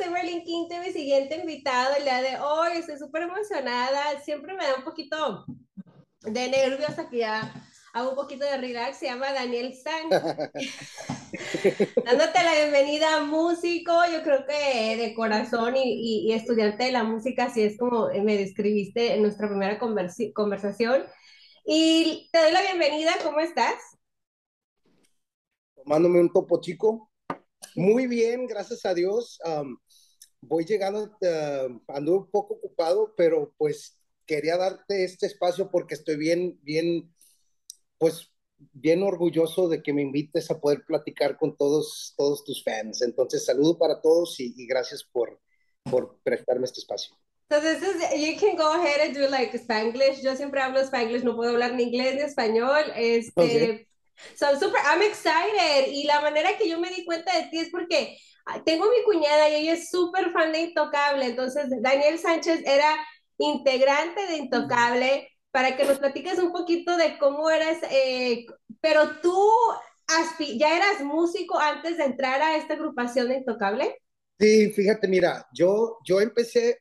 soy Merlin Quinto, mi siguiente invitado el día de hoy. Estoy súper emocionada. Siempre me da un poquito de nervios aquí ya hago un poquito de relax. Se llama Daniel San. Dándote la bienvenida, músico. Yo creo que de corazón y, y, estudiante de la música, así es como me describiste en nuestra primera conversación. Y te doy la bienvenida. ¿Cómo estás? Tomándome un topo chico. Muy bien, gracias a Dios. Voy llegando, uh, ando un poco ocupado, pero pues quería darte este espacio porque estoy bien, bien, pues bien orgulloso de que me invites a poder platicar con todos, todos tus fans. Entonces, saludo para todos y, gracias por, por prestarme este espacio. Entonces, you can go ahead and do like Spanglish. Yo siempre hablo Spanglish, no puedo hablar ni inglés ni español. Este, So, super, I'm excited. Y la manera que yo me di cuenta de ti es porque ah, tengo mi cuñada y ella es súper fan de Intocable. Entonces, Daniel Sánchez era integrante de Intocable. Para que nos platiques un poquito de cómo eras, eh, pero tú ya eras músico antes de entrar a esta agrupación de Intocable. Sí, fíjate, mira, yo, yo empecé,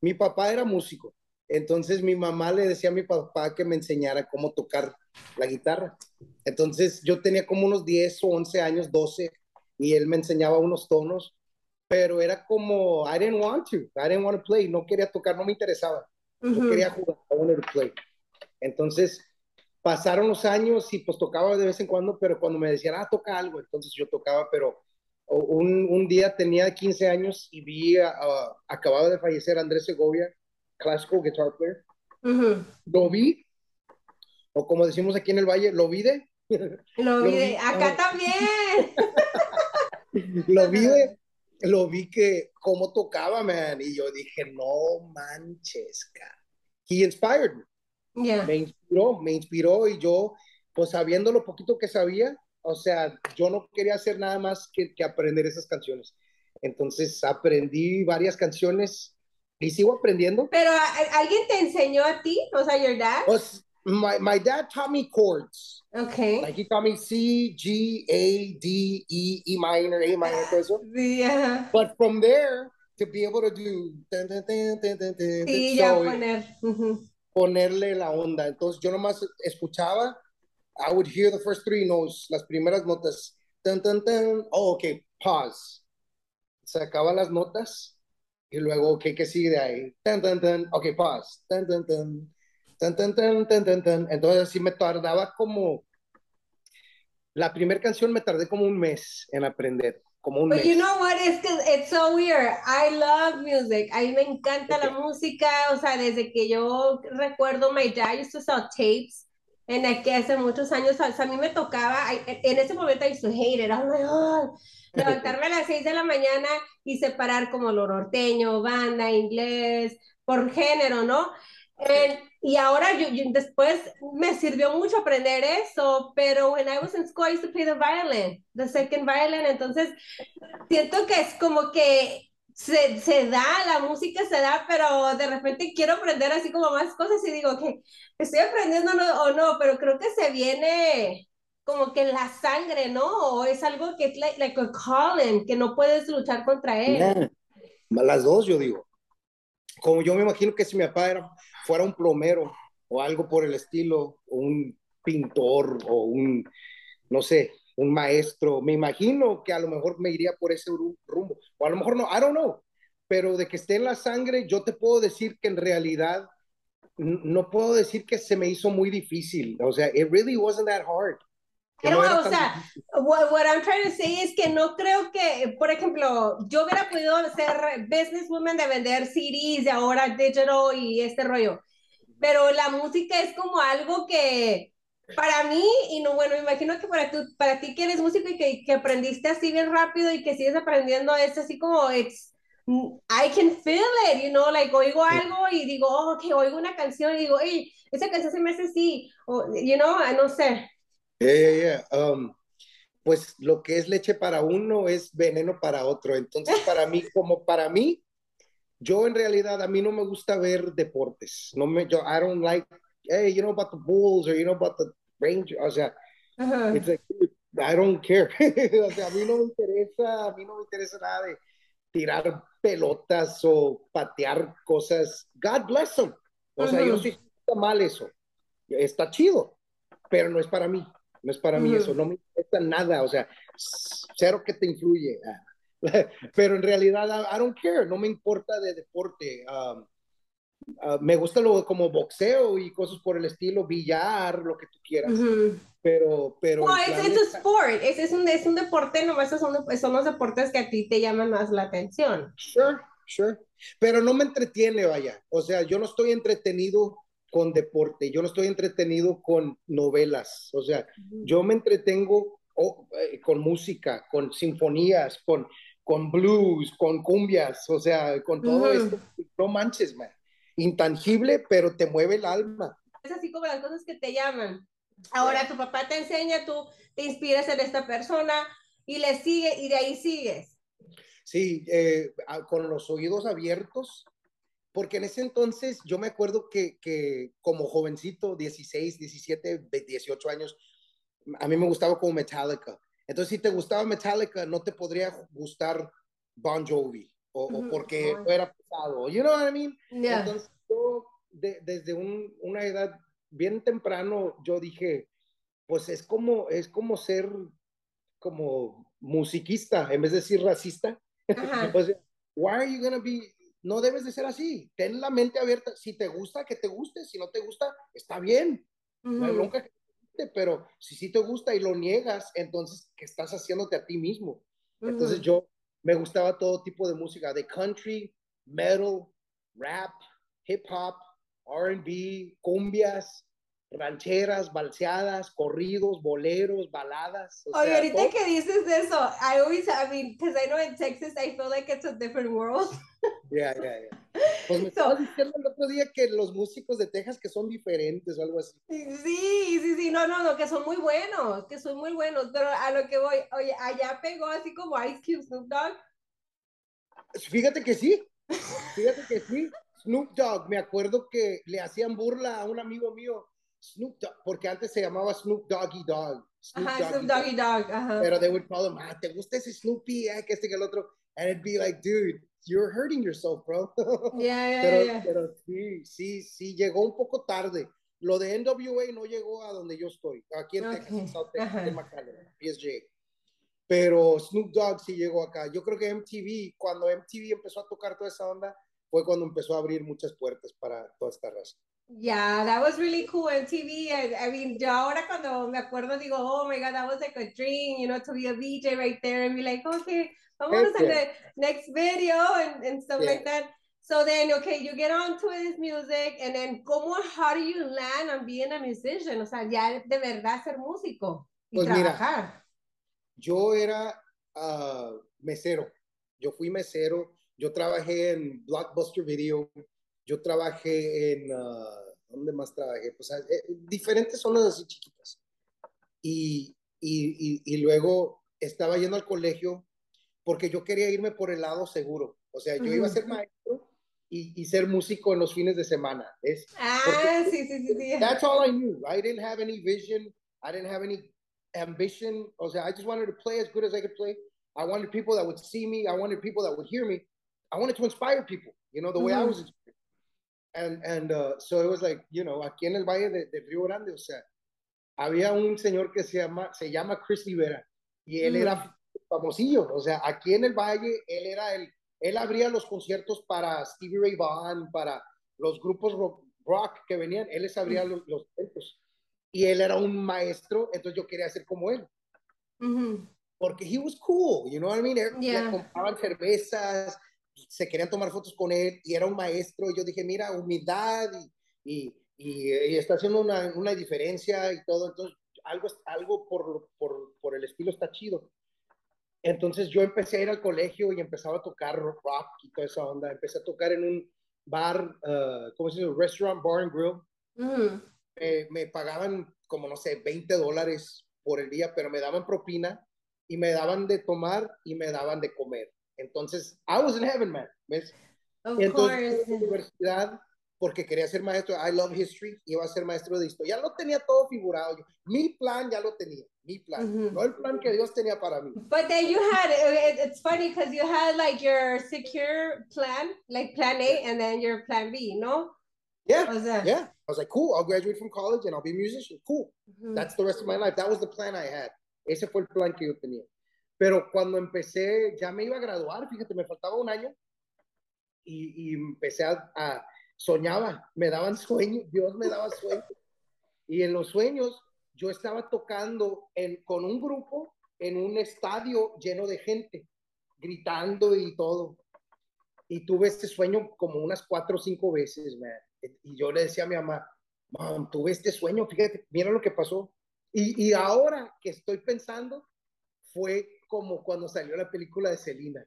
mi papá era músico, entonces mi mamá le decía a mi papá que me enseñara cómo tocar la guitarra. Entonces yo tenía como unos 10 o 11 años, 12, y él me enseñaba unos tonos, pero era como, I didn't want to, I didn't want to play, no quería tocar, no me interesaba, no quería jugar, I wanted to play. Entonces pasaron los años y pues tocaba de vez en cuando, pero cuando me decían, ah, toca algo, entonces yo tocaba, pero un, un día tenía 15 años y vi, acababa de fallecer Andrés Segovia, classical guitar player. Lo vi, o como decimos aquí en el Valle, lo vi de. Lo vi de, acá también. lo vi lo vi que cómo tocaba, man, y yo dije, no manches, He inspired me. Me inspiró, me inspiró y yo, pues sabiendo lo poquito que sabía, o sea, yo no quería hacer nada más que, que aprender esas canciones. Entonces aprendí varias canciones y sigo aprendiendo. Pero alguien te enseñó a ti, o sea, your dad. Was, my, my dad taught me chords. Okay. Like he taught me C, G, A, D, E, E minor, A minor, eso. Yeah. But from there, to be able to do. sí, ya poner. Ponerle la onda. Entonces yo nomás escuchaba. I would hear the first three notes, las primeras notas. Oh, okay, pause. Sacaba las notas y luego, ¿qué, qué sigue de ahí? Tan, tan, tan, ok, pause. Tan, tan, tan. Tan, tan, tan, tan, tan. Entonces, sí me tardaba como. La primera canción me tardé como un mes en aprender. Como un But mes. you know what? It's, it's so weird. I love music. A mí me encanta la música. O sea, desde que yo recuerdo, my dad used to sell tapes. En el que hace muchos años, o sea, a mí me tocaba, en ese momento I used to hate it. I was like, oh, levantarme a las 6 de la mañana y separar como lo norteño, banda, inglés, por género, ¿no? Y ahora yo, después me sirvió mucho aprender eso, pero when I was in school I used to play the violin, the second violin, entonces siento que es como que se, se, da, la música se da, pero de repente quiero aprender así como más cosas y digo que estoy aprendiendo o no, pero creo que se viene como que la sangre, ¿no? O es algo que es like, a calling, que no puedes luchar contra él. Las dos, yo digo. Como yo me imagino que si mi papá fuera un plomero o algo por el estilo, o un pintor o un, no sé, un maestro, me imagino que a lo mejor me iría por ese rumbo. O a lo mejor no, I don't know. Pero de que esté en la sangre, yo te puedo decir que en realidad no puedo decir que se me hizo muy difícil. O sea, it really wasn't that hard. Pero, o sea, what, what, I'm trying to say es que no creo que, por ejemplo, yo hubiera podido ser businesswoman de vender CDs y ahora digital y este rollo. Pero la música es como algo que para mí, y no, bueno, imagino que para, tú, para ti que eres músico y que, que aprendiste así bien rápido y que sigues aprendiendo, es así como, it's, I can feel it, you know, like oigo algo y digo, oh, ok, oigo una canción y digo, hey, esa canción se me hace así, o, you know, no sé. Um, pues lo que es leche para uno es veneno para otro. Entonces, para mí, como para mí, yo en realidad a mí no me gusta ver deportes. No me, yo, I don't like, hey, you know about the Bulls or you know about the Rangers. O sea, I don't care. o sea, a mí no me interesa, a mí no me interesa nada de, tirar pelotas o patear cosas. God bless them. O sea, yo sí está mal eso. Está chido, pero no es para mí. No es para mí eso. No me interesa nada. O sea, cero que te influye. pero en realidad, I, don't care. No me importa de deporte. Um, uh, me gusta lo como boxeo y cosas por el estilo, billar, lo que tú quieras. Pero, pero. No, es, un sport, es, es, un, es un deporte, nomás son, son los deportes que a ti te llaman más la atención. Sure, sure. Pero no me entretiene, vaya. O sea, yo no estoy entretenido con deporte, yo no estoy entretenido con novelas. O sea, yo me entretengo oh, eh, con música, con sinfonías, con, con blues, con cumbias, o sea, con todo esto. No manches, man. Intangible, pero te mueve el alma. Es así como las cosas que te llaman. Ahora tu papá te enseña, tú te inspiras en esta persona y le sigue y de ahí sigues. Sí, eh, con los oídos abiertos, porque en ese entonces yo me acuerdo que, que, como jovencito, 16, 17, 18 años, a mí me gustaba como Metallica. Entonces, si te gustaba Metallica, no te podría gustar Bon Jovi, o, porque era pesado, you know what I mean? Entonces, yo desde un, una edad bien temprano yo dije, pues es como, es como ser como musiquista, en vez de decir racista. pues, why are you gonna be, no debes de ser así, ten la mente abierta, si te gusta, que te guste, si no te gusta, está bien, no hay que te guste, pero si sí te gusta y lo niegas, entonces, ¿qué estás haciéndote a ti mismo? Entonces yo me gustaba todo tipo de música, de country, metal, rap, hip hop, RB, cumbias, rancheras, balseadas, corridos, boleros, baladas. Oye, ahorita que dices eso, I always, I mean, because I know in Texas I feel like it's a different world. Yeah, yeah, yeah. Pues me estabas diciendo el otro día que los músicos de Texas que son diferentes o algo así. Sí, sí, sí, no, no, no, que son muy buenos, que son muy buenos, pero a lo que voy, oye, allá pegó así como Ice Cube, Snoop Dogg. Fíjate que sí, fíjate que sí. Snoop Dogg, me acuerdo que le hacían burla a un amigo mío, Snoop Dogg, porque antes se llamaba Snoop Doggy Dog. Snoop, ajá, Doggy, Snoop Doggy Dog. Ajá. Pero they would call him, ah, ¿te gusta ese Snoopy? Eh, que este que el otro. And it'd be like, dude, you're hurting yourself, bro. Yeah, yeah, pero, yeah. pero sí, sí, sí, llegó un poco tarde. Lo de NWA no llegó a donde yo estoy, aquí en okay. Texas, South Texas, en McAllen, PSG. Pero Snoop Dogg sí llegó acá. Yo creo que MTV, cuando MTV empezó a tocar toda esa onda, fue cuando empezó a abrir muchas puertas para toda esta raza. Yeah, that was really cool MTV. I, I mean, yo ahora cuando me acuerdo digo, oh my God, that was like a dream, you know, to be a VJ right there and be like, okay, vamos a the next video and, and stuff yeah. like that. So then, okay, you get on to this music and then, ¿cómo, how do you land on being a musician? O sea, ya de verdad ser músico y pues trabajar. Mira, yo era uh, mesero, yo fui mesero yo trabajé en Blockbuster Video, yo trabajé en, uh, ¿dónde más trabajé? Pues eh, diferentes zonas así chiquitas. Y, y, y, luego estaba yendo al colegio porque yo quería irme por el lado seguro. O sea, yo iba a ser maestro y, y, ser músico en los fines de semana. ¿ves? Ah, sí, sí, sí, sí. That's all I knew. I didn't have any vision. I didn't have any ambition. O sea, I just wanted to play as good as I could play. I wanted people that would see me. I wanted people that would hear me. I wanted to inspire people, you know, the way mm. I was. And, and uh, so it was like, you know, aquí en el Valle de, de, Río Grande, o sea, había un señor que se llama, se llama Chris Rivera y él mm. era famosillo, o sea, aquí en el Valle, él era el, él abría los conciertos para Stevie Ray Vaughan, para los grupos rock, rock que venían, él les abría mm. los, los eventos. Y él era un maestro, entonces yo quería ser como él. Mm -hmm. Porque he was cool, you know what I mean? Yeah. Le compraban cervezas, se querían tomar fotos con él y era un maestro. Y yo dije, mira, humildad y, y, y, está haciendo una, una, diferencia y todo. Entonces, algo, algo por, por, por, el estilo está chido. Entonces, yo empecé a ir al colegio y empezaba a tocar rock y toda esa onda. Empecé a tocar en un bar, uh, ¿cómo se dice? Restaurant Bar and Grill. Mm. me pagaban como, no sé, 20 dólares por el día, pero me daban propina y me daban de tomar y me daban de comer. Entonces, I was in heaven, man. ¿ves? Of entonces, course. en la universidad, porque quería ser maestro, I love history, iba a ser maestro de historia. Ya lo tenía todo figurado. Yo, mi plan ya lo tenía, mi plan, mm -hmm. no el plan que Dios tenía para mí. But then you had, it's funny because you had like your secure plan, like plan A and then your plan B, ¿no? Yeah, yeah. I was like, cool, I'll graduate from college and I'll be a musician. Cool. Mm -hmm. That's the rest of my life. That was the plan I had. Ese fue el plan que yo tenía. Pero cuando empecé, ya me iba a graduar, fíjate, me faltaba un año y, y empecé a, a soñaba, me daban sueños, Dios me daba sueños. Y en los sueños yo estaba tocando en, con un grupo en un estadio lleno de gente, gritando y todo. Y tuve este sueño como unas cuatro o cinco veces, man. Y yo le decía a mi mamá, mam, tuve este sueño, fíjate, mira lo que pasó. Y, y ahora que estoy pensando, fue como cuando salió la película de Selena.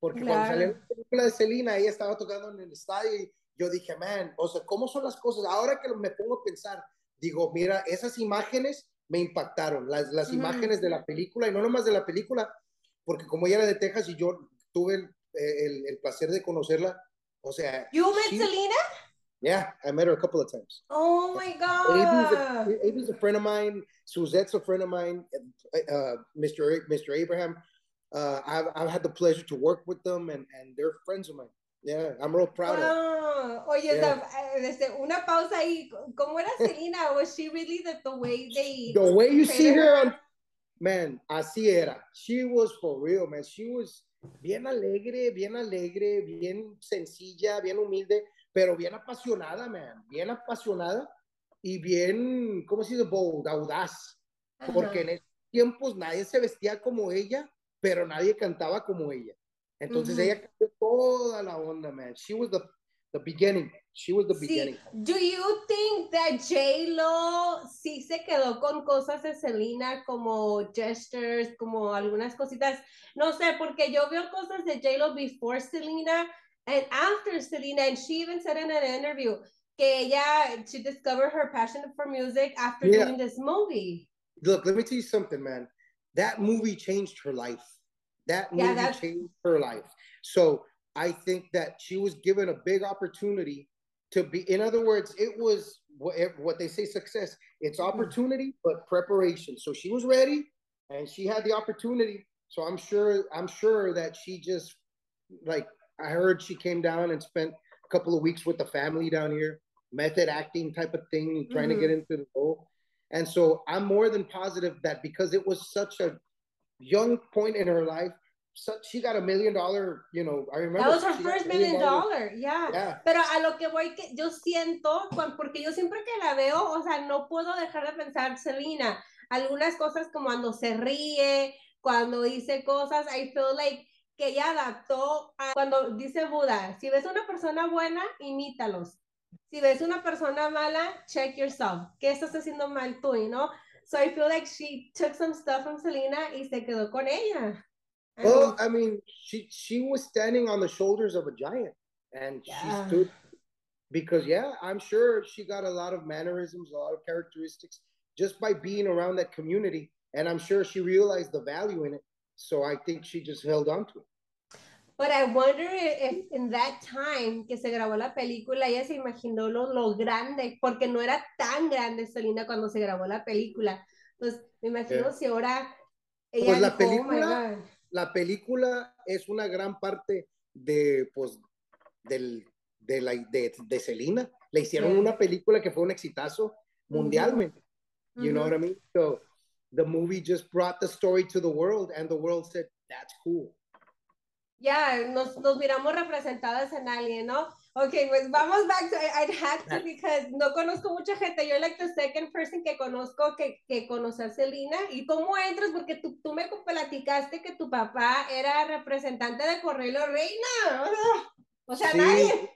Porque claro. cuando salió la película de Selena, ella estaba tocando en el estadio y yo dije, man, o sea, ¿cómo son las cosas? Ahora que me pongo a pensar, digo, mira, esas imágenes me impactaron, las, las uh -huh. imágenes de la película, y no nomás de la película, porque como ella era de Texas y yo tuve el, el, el placer de conocerla, o sea... ¿You met she, Selena? Yeah, I met her a couple of times. Oh my God. Ave's a, a friend of mine, Suzette's a friend of mine, uh, Mr. A, Mr. Abraham. Uh, I've, I've had the pleasure to work with them, and, and they're friends of mine. Yeah, I'm real proud wow. of Oye, yeah. desde una pausa ahí, ¿cómo era Selena? Was she really the, the way they... The way you see her, on, man, así era. She was for real, man. She was bien alegre, bien alegre, bien sencilla, bien humilde, pero bien apasionada, man. Bien apasionada y bien, ¿cómo se dice? Bold, audaz. Ajá. Porque en esos tiempos nadie se vestía como ella, pero nadie cantaba como ella. Entonces ella cambió toda la onda, man. She was the, the beginning. She was the sí. beginning. Do you think that J-Lo sí se quedó con cosas de Selena como gestures, como algunas cositas? No sé, porque yo veo cosas de J-Lo before Selena and after Selena, and she even said in an interview que ella, she discovered her passion for music after yeah. doing this movie. Look, let me tell you something, man. That movie changed her life. That movie yeah, changed her life. So I think that she was given a big opportunity to be, in other words, it was what, what they say success. It's mm-hmm. opportunity, but preparation. So she was ready and she had the opportunity. So I'm sure, I'm sure that she just like, I heard she came down and spent a couple of weeks with the family down here, method acting type of thing, trying mm-hmm. to get into the role. And so I'm more than positive that because it was such a young point in her life. So she got a million dollar, you know, I remember. That was her first million dollar, yeah. yeah. Pero a lo que voy, que yo siento, porque yo siempre que la veo, o sea, no puedo dejar de pensar, Selena, algunas cosas como cuando se ríe, cuando dice cosas, I feel like que ella adaptó a cuando dice Buda, si ves una persona buena, imítalos. Si ves una persona mala, check yourself. ¿Qué estás haciendo mal tú, no? So I feel like she took some stuff from Selena y se quedó con ella. Well, I mean, she she was standing on the shoulders of a giant, and yeah. she stood because yeah, I'm sure she got a lot of mannerisms, a lot of characteristics just by being around that community, and I'm sure she realized the value in it. So I think she just held on to it. But I wonder if in that time que se grabó la película, ella se imaginó lo, lo grande, porque no era tan grande Selena cuando se grabó la película. Entonces, me imagino yeah. si ahora ella pues la dijo, película, oh la película es una gran parte de, pues, del, de, la, de, de Selena. Le hicieron yeah. una película que fue un exitazo mundialmente. Mm -hmm. You know what I mean? So, the movie just brought the story to the world, and the world said, that's cool. ya, yeah, nos, nos miramos representadas en alguien, ¿no? Ok, pues vamos back to, I'd have to because no conozco mucha gente, yo like the second person que conozco que, que conoce a Selena, ¿y cómo entras? Porque tú, tú me platicaste que tu papá era representante de Correo Reina, o sea, sí. nadie.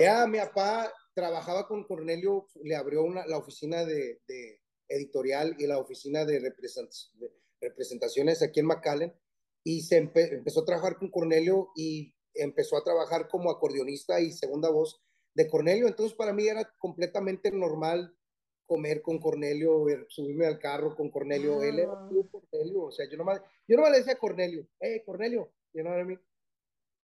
Ya, mi papá trabajaba con Cornelio, le abrió una, la oficina de, de editorial y la oficina de, represent, de representaciones aquí en McAllen, y se empe empezó a trabajar con Cornelio y empezó a trabajar como acordeonista y segunda voz de Cornelio. Entonces para mí era completamente normal comer con Cornelio, subirme al carro con Cornelio. Ah. Él era Cornelio, o sea, yo nomás, yo nomás le decía a Cornelio, hey Cornelio, you know what I mean?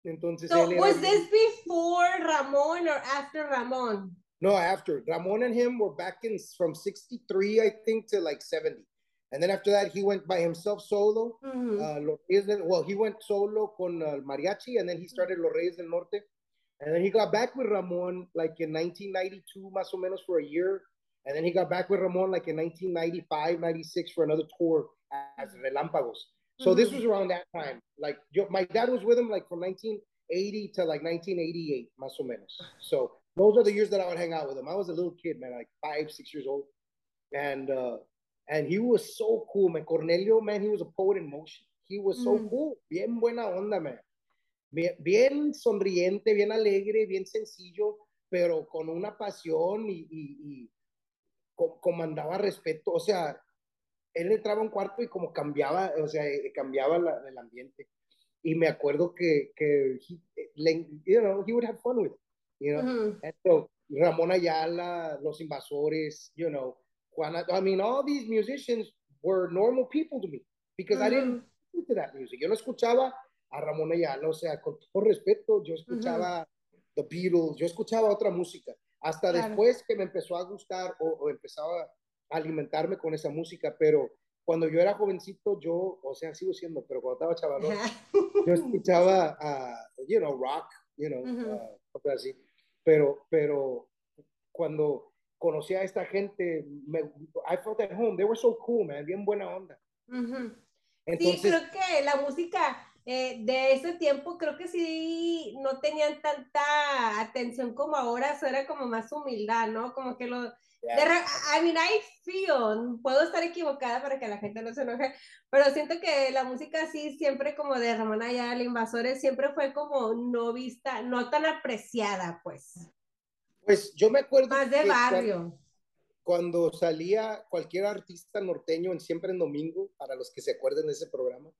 Entonces, So él era was this before Ramon or after Ramon? No, after Ramon and him were back in from 63, I think, to like 70. And then after that, he went by himself solo. Mhm. Uh, del, well, he went solo con uh, mariachi, and then he started Los Reyes del Norte. And then he got back with Ramon like in 1992, más o menos, for a year. And then he got back with Ramon like in 1995, 96 for another tour as Relámpagos. So this Mhm. was around that time. Like yo, my dad was with him like from 1980 to like 1988, más o menos. So those are the years that I would hang out with him. I was a little kid, man, like five, six years old, and uh, and he was so cool, man. Cornelio, man, he was a poet in motion. He was so Mm. cool, bien buena onda, man. Bien, bien sonriente, bien alegre, bien sencillo, pero con una pasión y, y, y co- comandaba respeto. O sea, él entraba a un cuarto y como cambiaba, o sea, eh, cambiaba la- el ambiente. Y me acuerdo que, que he, le- you know, he would have fun with it, you know. Mhm. And so, Ramón Ayala, Los Invasores, you know, Juana, I mean, all these musicians were normal people to me because I didn't listen to that music. Yo no escuchaba a Ramón Ayala, o sea, con todo respeto, yo escuchaba The Beatles, yo escuchaba otra música. Hasta Claro. después que me empezó a gustar o, o empezaba a alimentarme con esa música, pero cuando yo era jovencito, yo, o sea, sigo siendo, pero cuando estaba chavalón, yo escuchaba, a, you know, rock, you know, Ujú. uh, así. Pero, pero cuando conocí a esta gente, me, I felt at home. They were so cool, man. Bien buena onda. Sí, Entonces, creo que la música eh, de ese tiempo, creo que sí no tenían tanta atención como ahora, eso era como más humildad, ¿no? Como que lo... I mean, I feel, puedo estar equivocada para que la gente no se enoje, pero siento que la música así, siempre como de Ramón Ayala, Invasores, siempre fue como no vista, no tan apreciada, pues, pues yo me acuerdo más de barrio. cuando salía cualquier artista norteño en Siempre en Domingo, para los que se acuerden de ese programa,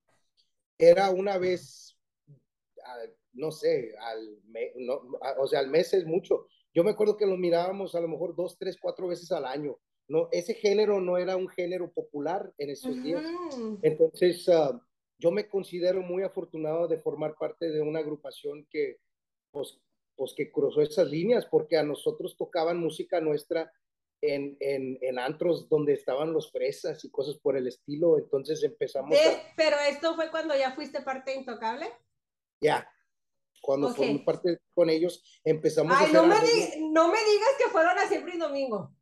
era una vez, no sé, al mes, no, o sea, al mes es mucho. Yo me acuerdo que lo mirábamos a lo mejor dos, tres, cuatro veces al año. No, ese género no era un género popular en esos días. Entonces, ah, yo me considero muy afortunado de formar parte de una agrupación que, pues, pues que cruzó esas líneas, porque a nosotros tocaban música nuestra en, en, en antros donde estaban los fresas y cosas por el estilo. Entonces empezamos a, pero esto fue cuando ya fuiste parte de Intocable. ya, cuando Ok. formé parte con ellos, empezamos a Ay, hacer no me, no digas que fueron a siempre y domingo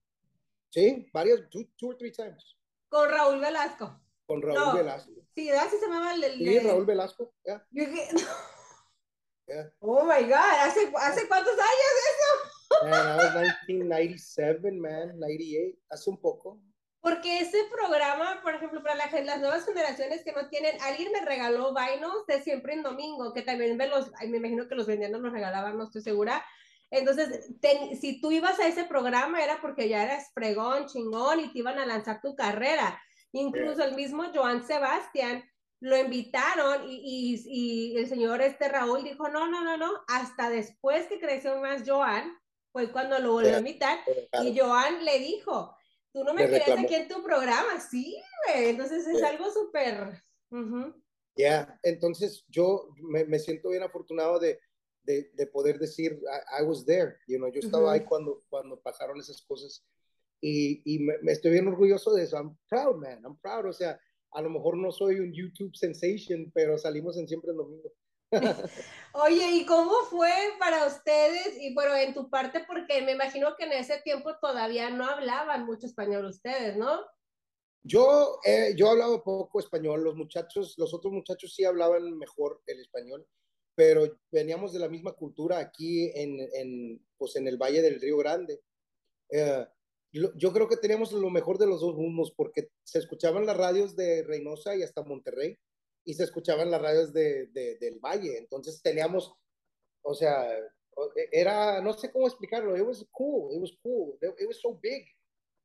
Sí, varias, two, two or three times, con Raúl Velasco. con Raúl No. Velasco. Sí, ¿verdad? Sí se llamaba el... el- Sí, Raúl Velasco, ya, Yo dije, ya. oh my God, ¿hace, ¿hace cuántos años eso? Man, that was 1997, man, 98, hace un poco. Porque ese programa, por ejemplo, para la las nuevas generaciones que no tienen, alguien me regaló vainos de siempre en domingo, que también me los, me imagino que los vendían o los regalaban, no estoy segura. Entonces, si tú ibas a ese programa era porque ya eras fregón, chingón y te iban a lanzar tu carrera. Incluso el mismo Joan Sebastián lo invitaron y, y, y el señor este Raúl dijo, no, no, no, no, hasta después que creció más Joan, fue cuando lo volvió a invitar y Joan le dijo, tú no me querías reclamó. aquí en tu programa, sí, güey. Entonces es Sí. algo súper. ujú. Ya, entonces yo me, me siento bien afortunado de, de, de poder decir, I, I was there, you know, yo estaba Ujú. ahí cuando, cuando pasaron esas cosas y, y me, me estoy bien orgulloso de eso. I'm proud, man, I'm proud. O sea, a lo mejor no soy un YouTube sensation, pero salimos en siempre el domingo. Oye, ¿y cómo fue para ustedes? Y bueno, en tu parte, porque me imagino que en ese tiempo todavía no hablaban mucho español ustedes, ¿no? Yo, eh, yo hablaba poco español, los muchachos, los otros muchachos sí hablaban mejor el español, pero veníamos de la misma cultura aquí en, en, pues en el Valle del Río Grande. Eh, yo creo que teníamos lo mejor de los dos mundos porque se escuchaban las radios de Reynosa y hasta Monterrey y se escuchaban las radios de, de- del Valle. Entonces teníamos, o sea, o- era, no sé cómo explicarlo, it was cool, it was cool, it was so big,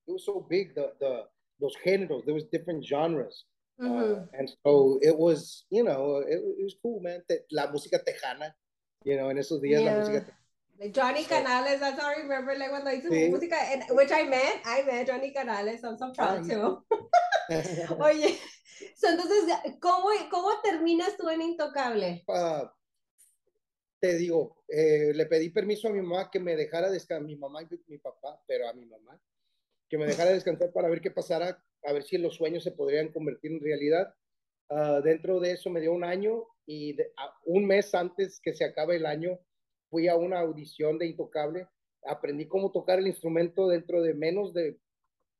it was so big, the, the, los géneros, there was different genres. Uh, and so it was, you know, it, it was cool, man. Te- la música tejana, you know, en esos días Yeah. la música tejana. Johnny. Canales, that's how I remember like when I hizo Sí. música, and, which I met, I met Johnny Canales, I'm so proud too. Oye, so, entonces, ¿cómo, ¿cómo terminas tú en Intocable? Ah, te digo, eh, le pedí permiso a mi mamá que me dejara descansar, mi mamá y mi papá, pero a mi mamá, que me dejara descansar para ver qué pasara, a ver si los sueños se podrían convertir en realidad. Uh, dentro de eso me dio un año y de, uh, un mes antes que se acabe el año fui a una audición de Intocable, aprendí cómo tocar el instrumento dentro de menos de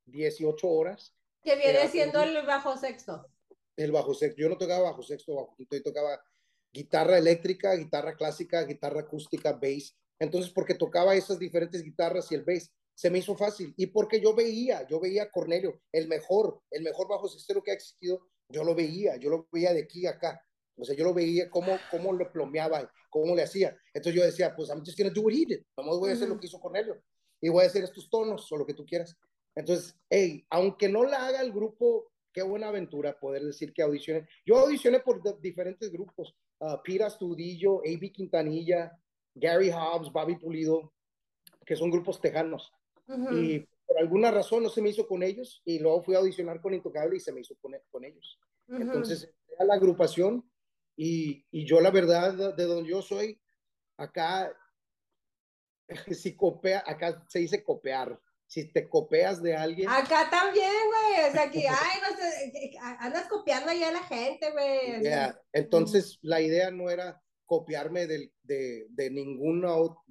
18 horas. Que viene siendo el bajo sexto. El bajo sexto, yo no tocaba bajo sexto, bajo quinto, yo tocaba guitarra eléctrica, guitarra clásica, guitarra acústica, bass. Entonces, porque tocaba esas diferentes guitarras y el bass, se me hizo fácil. Y porque yo veía, yo veía a Cornelio, el mejor, el mejor bajo sextero que ha existido, yo lo veía, yo lo veía de aquí a acá. O sea, yo lo veía cómo, cómo lo plomeaba, cómo le hacía. Entonces yo decía, pues I'm just gonna do what he did. Vamos, voy a hacer lo que hizo Cornelio. Y voy a hacer estos tonos o lo que tú quieras. Entonces, hey, aunque no la haga el grupo, qué buena aventura poder decir que audicioné. Yo audicioné por diferentes grupos uh, Pira Studillo, A.B. Quintanilla, Gary Hobbs, Bobby Pulido, que son grupos tejanos. Y por alguna razón no se me hizo con ellos y luego fui a audicionar con Intocable y se me hizo con, con ellos. Entonces, era la agrupación y, y, yo la verdad, de donde yo soy, acá, si copia, acá se dice copiar si te copias de alguien. Acá también, güey. O sea, que, ay, no sé, andas copiando ahí a la gente, güey. Yeah. Entonces, la idea no era copiarme del, de, de ninguno,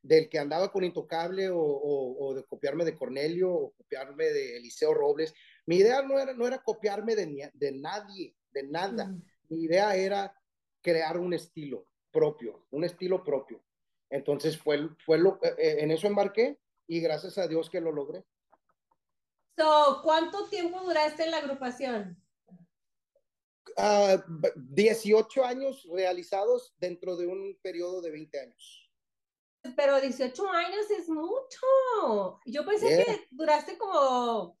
del que andaba con Intocable o, o, o, de copiarme de Cornelio o copiarme de Eliseo Robles. Mi idea no era, no era copiarme de, de nadie, de nada. Mm. Mi idea era crear un estilo propio, un estilo propio. Entonces, fue, fue lo, eh, eh, en eso embarqué y gracias a Dios que lo logré. So, ¿Cuánto tiempo duraste en la agrupación? Uh, ah, 18 años realizados dentro de un periodo de 20 años. Pero 18 años es mucho. Yo pensé que duraste como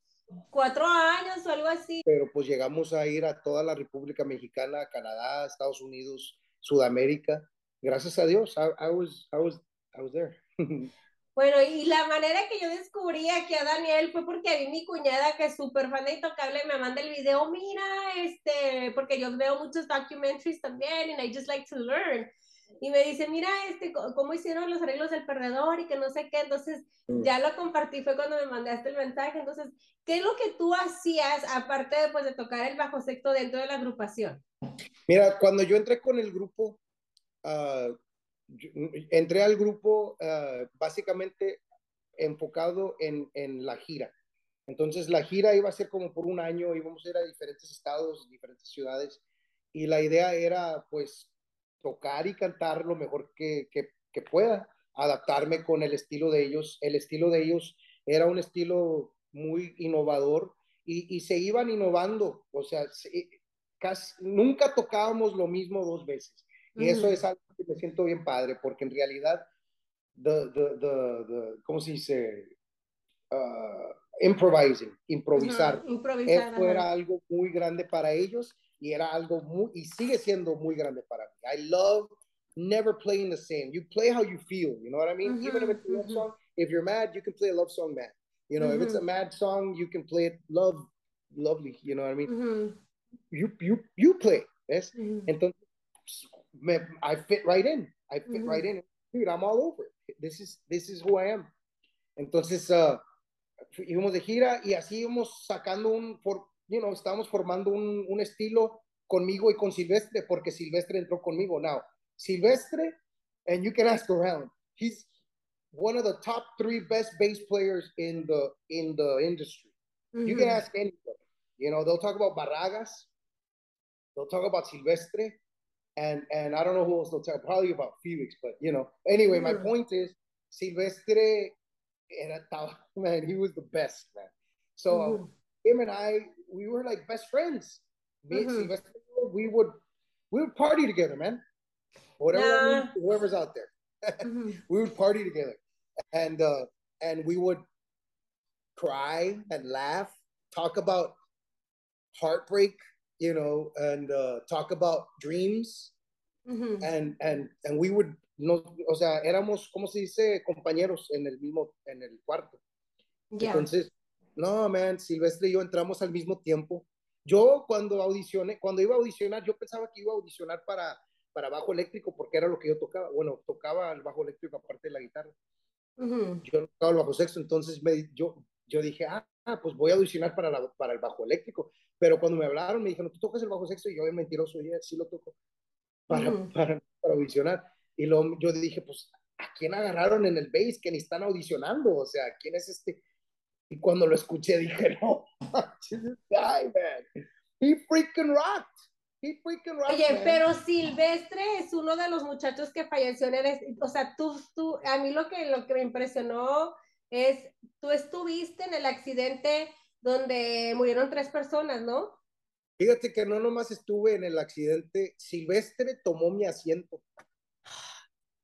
cuatro años o algo así. Pero pues llegamos a ir a toda la República Mexicana, Canadá, Estados Unidos, Sudamérica. Gracias a Dios, I, I was, I was, I was there. Bueno, y la manera que yo descubrí aquí a Daniel fue porque vi mi cuñada que es súper fan de Intocable me manda el video, mira, este, porque yo veo muchos documentaries también and I just like to learn. Y me dice, mira, este, cómo hicieron los arreglos del perdedor y que no sé qué. Entonces, mm. ya lo compartí, fue cuando me mandaste el mensaje. Entonces, ¿qué es lo que tú hacías aparte de, pues, de tocar el bajo sexto dentro de la agrupación? Mira, cuando yo entré con el grupo, uh, entré al grupo uh, básicamente enfocado en, en, la gira. Entonces la gira iba a ser como por un año, íbamos a ir a diferentes estados, diferentes ciudades, y la idea era pues tocar y cantar lo mejor que, que, que pueda, adaptarme con el estilo de ellos. El estilo de ellos era un estilo muy innovador y, y se iban innovando, o sea, casi, nunca tocábamos lo mismo dos veces. Y eso es algo que me siento bien padre, porque en realidad, the, the, the, ¿cómo se dice? Uh, improvising, improvisar. Uh -huh. improvisar Esto era algo muy grande para ellos y era algo muy, y sigue siendo muy grande para mí. I love never playing the same. You play how you feel, you know what I mean? Uh -huh. Even if it's a love song, if you're mad, you can play a love song mad. You know, if it's a mad song, you can play it love, lovely, you know what I mean? You, you, you play, ¿ves? Entonces, I fit right in. I fit right in. Dude, I'm all over it. This is, this is who I am. Entonces, uh, íbamos de gira y así íbamos sacando un, for, you know, estábamos formando un, un estilo conmigo y con Silvestre, porque Silvestre entró conmigo. Now, Silvestre, and you can ask around, he's one of the top three best bass players in the in the industry. Mm -hmm. You can ask anybody. You know, they'll talk about Barragas, they'll talk about Silvestre, and and I don't know who else they'll talk probably about Felix, but you know. Anyway, my point is Silvestre era man, he was the best, man. So mm-hmm. him and I, we were like best friends. Me mm-hmm. Silvestre, we would we would party together, man. Whatever nah. whoever's out there. mm-hmm. We would party together. And uh and we would cry and laugh, talk about heartbreak you know, and uh, talk about dreams. Mm-hmm. And, and, and we would, no, o sea, éramos, ¿cómo se dice? Compañeros en el mismo, en el cuarto. Yeah. Entonces, no, man, Silvestre y yo entramos al mismo tiempo. Yo cuando audicioné, cuando iba a audicionar, yo pensaba que iba a audicionar para, para bajo eléctrico porque era lo que yo tocaba. Bueno, tocaba el bajo eléctrico aparte de la guitarra. Ujú. Yo tocaba el bajo sexto, entonces me, yo, yo dije, ah, pues voy a audicionar para, la, para el bajo eléctrico. Pero cuando me hablaron, me dijeron, ¿tú tocas el bajo sexto? Y yo, mentiroso, ya sí lo toco para, Ujú. para, para audicionar. Y luego yo dije, pues, ¿a quién agarraron en el bass que ni están audicionando? O sea, ¿quién es este? Y cuando lo escuché dije, no, man. He freaking rocked. He freaking rocked, Oye, man. pero Silvestre es uno de los muchachos que falleció en el, o sea, tú, tú, a mí lo que, lo que me impresionó es, tú estuviste en el accidente donde murieron tres personas, ¿no? Fíjate que no nomás estuve en el accidente, Silvestre tomó mi asiento.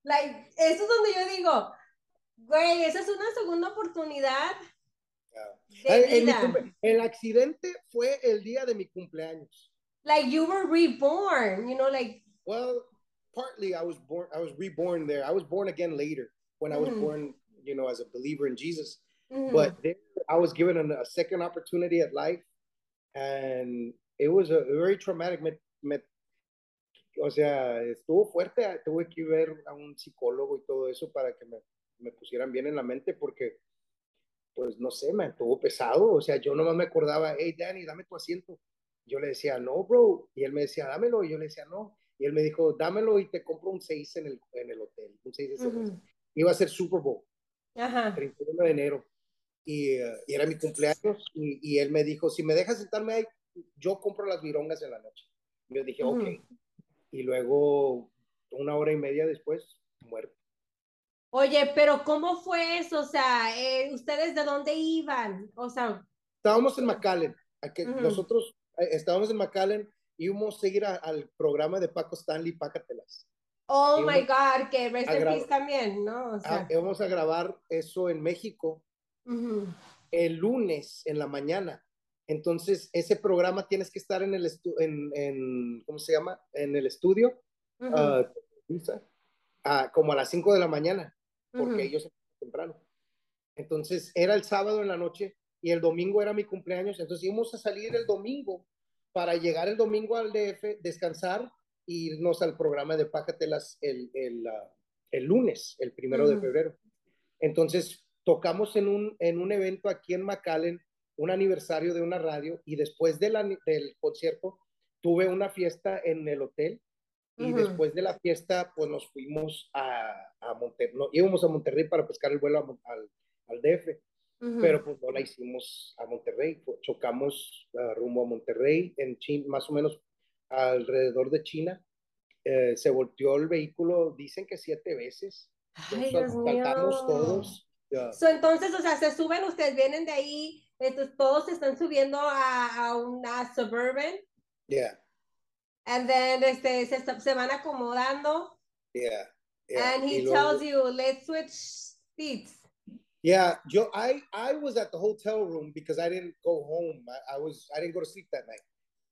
Like, eso es donde yo digo, güey, esa es una segunda oportunidad de Ah, En mi vida. el accidente fue el día de mi cumpleaños. Like you were reborn, you know, like, Well, partly I was born, I was reborn there. I was born again later when I was Mhm. born, you know, as a believer in Jesus. ujú. But there, I was given a, a second opportunity at life, and it was a very traumatic. Me, me, o sea, estuvo fuerte. Tuve que ver a un psicólogo y todo eso para que me, me pusieran bien en la mente porque, pues, no sé, me estuvo pesado. O sea, yo nomás me acordaba, hey, Danny, dame tu asiento. Yo le decía, no, bro. Y él me decía, dámelo. Y yo le decía, no. Y él me dijo, dámelo y te compro un 6 en el, en el hotel. Un 6 de cerveza. Ujú. Iba a ser Super Bowl. Ajá. 31 de enero y, eh, y era mi cumpleaños y, y él me dijo, si me dejas sentarme ahí, yo compro las virongas en la noche. Y yo dije, Ujú. ok. Y luego, una hora y media después, muerto. Oye, pero ¿cómo fue eso? O sea, eh, ¿ustedes de dónde iban? O sea, Estábamos en McAllen. a que Ujú. Nosotros eh, estábamos en McAllen y íbamos a seguir a- al programa de Paco Stanley, Pácatelas. Oh my God, que rest in peace también, ¿no? O Ah, sea, íbamos a grabar eso en México ujú. el lunes en la mañana. Entonces, ese programa tienes que estar en el, estu- en, en, ¿cómo se llama? En el estudio Ujú, ah, ah, como a las 5 de la mañana, porque ujú. ellos temprano. Entonces, era el sábado en la noche y el domingo era mi cumpleaños, entonces íbamos a salir el domingo para llegar el domingo al DF, descansar irnos al programa de Pájatelas el, el, ah, el lunes, el primero de febrero. Entonces, tocamos en un, en un evento aquí en McAllen, un aniversario de una radio, y después del, ani- del concierto tuve una fiesta en el hotel, y después de la fiesta, pues nos fuimos a, a Monterrey, no, íbamos a Monterrey para pescar el vuelo a al, al DF, pero pues no la hicimos a Monterrey, chocamos ah, rumbo a Monterrey, en China, más o menos alrededor de China, Eh, se volteó el vehículo, dicen que siete veces, Ay, Dios todos. ya. So, entonces, o sea, se suben, ustedes vienen de ahí, entonces todos se están subiendo a, a una suburban, Yeah, and then este, se, se van acomodando, yeah, yeah. and Y he luego- tells you, let's switch seats. yeah, yo, I, I was at the hotel room because I didn't go home. I, I was, I didn't go to sleep that night.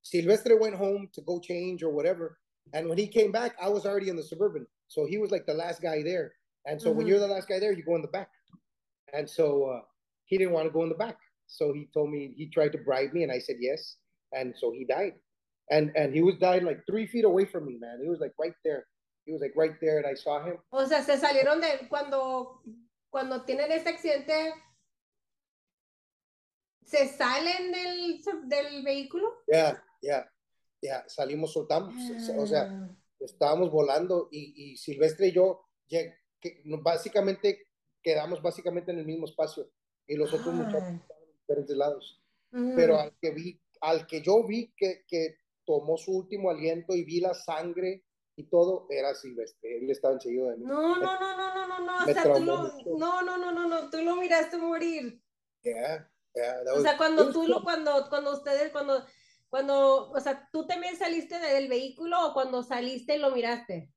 Silvestre went home to go change or whatever. And when he came back, I was already in the suburban. So he was like the last guy there. And so when Mhm. you're the last guy there, you go in the back. And so uh, he didn't want to go in the back. So he told me he tried to bribe me, and I said yes. And so he died. And and he was died like three feet away from me, man. He was like right there. He was like right there, and I saw him. O sea, se salieron de cuando, cuando tienen este accidente, se salen del, del vehículo. Yeah, yeah, yeah. Salimos, soltamos. O sea, Ah. estábamos volando y, y Silvestre y yo lleg- que, básicamente quedamos básicamente en el mismo espacio y los otros Ay. muchachos estaban en diferentes lados. Ujú. Pero al que vi, al que yo vi que, que tomó su último aliento y vi la sangre y todo, era Silvestre. Él estaba enseguida de mí. No, no, no, no, no, no, no, o sea, tú lo, no, no, no, no, no, tú lo miraste morir. Yeah, yeah, O sea, cuando tú lo, cuando, cuando ustedes, cuando, cuando, o sea, tú también saliste del vehículo o cuando saliste lo miraste.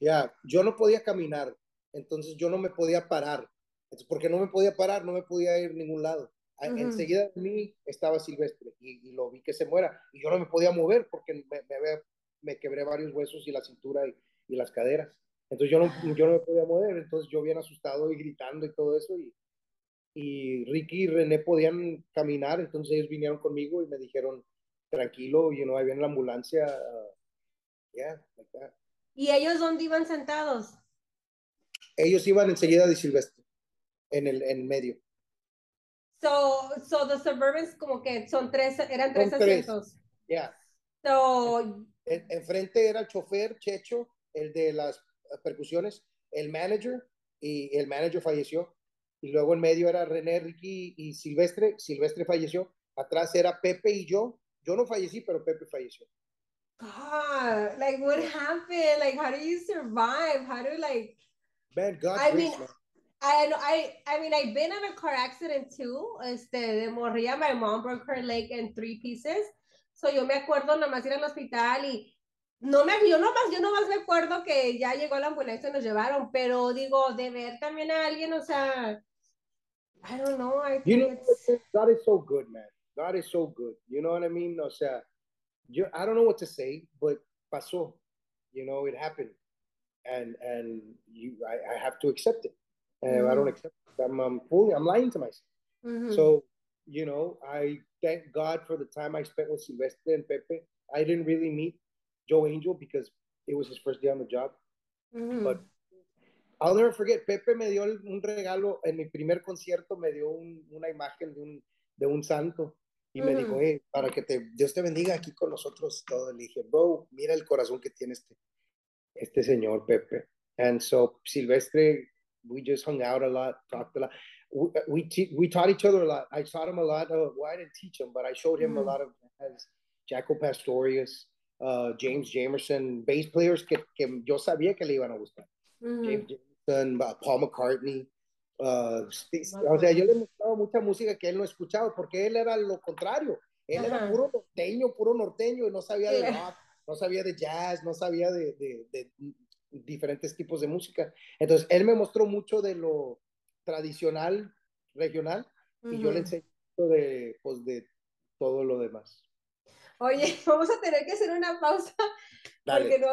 Ya, yo no podía caminar, entonces yo no me podía parar, Entonces, porque no me podía parar, no me podía ir a ningún lado. A- Ujú. Enseguida de mí estaba Silvestre y, y lo vi que se muera y yo no me podía mover porque me, me, me quebré varios huesos y la cintura y, y las caderas. Entonces yo no, yo no me podía mover, entonces yo bien asustado y gritando y todo eso y, y Ricky y René podían caminar, entonces ellos vinieron conmigo y me dijeron, tranquilo, you know, ahí viene la ambulancia, uh, yeah, like that. ¿Y ellos dónde iban sentados? Ellos iban enseguida de Silvestre, en el en medio. So, so the Suburbans como que son tres, eran tres Son tres. asientos. Ya. So, En- Enfrente era el chofer, Checho, el de las percusiones, el manager, y el manager falleció. Y luego en medio era René, Ricky y Silvestre. Silvestre falleció. Atrás era Pepe y yo. Yo no fallecí, pero Pepe falleció. God, like what happened? Like how do you survive? How do like Man, God's I mean, man. I know I I mean I've been in a car accident too. Este de morría, my mom broke her leg in three pieces. So yo me acuerdo nomás ir al hospital y no me yo nomás yo nomás me acuerdo que ya llegó la ambulancia y nos llevaron, pero digo de ver también a alguien, o sea, I don't know. I You think know, it's God is so good, man. God is so good. You know what I mean? O sea, yo, I don't know what to say, but pasó. You know, it happened. And and you I, I have to accept it. And if I don't Mhm. accept it, I'm, I'm I'm lying to myself. Mhm. So, you know, I thank God for the time I spent with Silvestre and Pepe. I didn't really meet Joe Angel because it was his first day on the job. Mhm. but- I'll never forget, Pepe me dio un regalo en mi primer concierto, me dio un- una imagen de un, de un santo y me Ujú. dijo, hey, para que te, Dios te bendiga aquí con nosotros todo. Le dije, bro, mira el corazón que tiene este, este señor Pepe. And so Silvestre, we just hung out a lot, talked a lot. We, we, we taught each other a lot. I taught him a lot. Of, well, I didn't teach him, but I showed him a Mhm. lot of jazz, Jaco Pastorius, uh, James Jamerson, bass players que, que yo sabía que le iban a gustar. Mhm. James Jamerson, uh, Paul McCartney. Uh, o sea, yo le mostraba mucha música que él no escuchaba porque él era lo contrario. Él era Ajá. puro norteño, puro norteño y no sabía de rock, no sabía de jazz, no sabía de, de- de diferentes tipos de música. Entonces, él me mostró mucho de lo tradicional, regional, y yo le enseñé de, pues, de todo lo demás. Oye, vamos a tener que hacer una pausa Dale. porque no,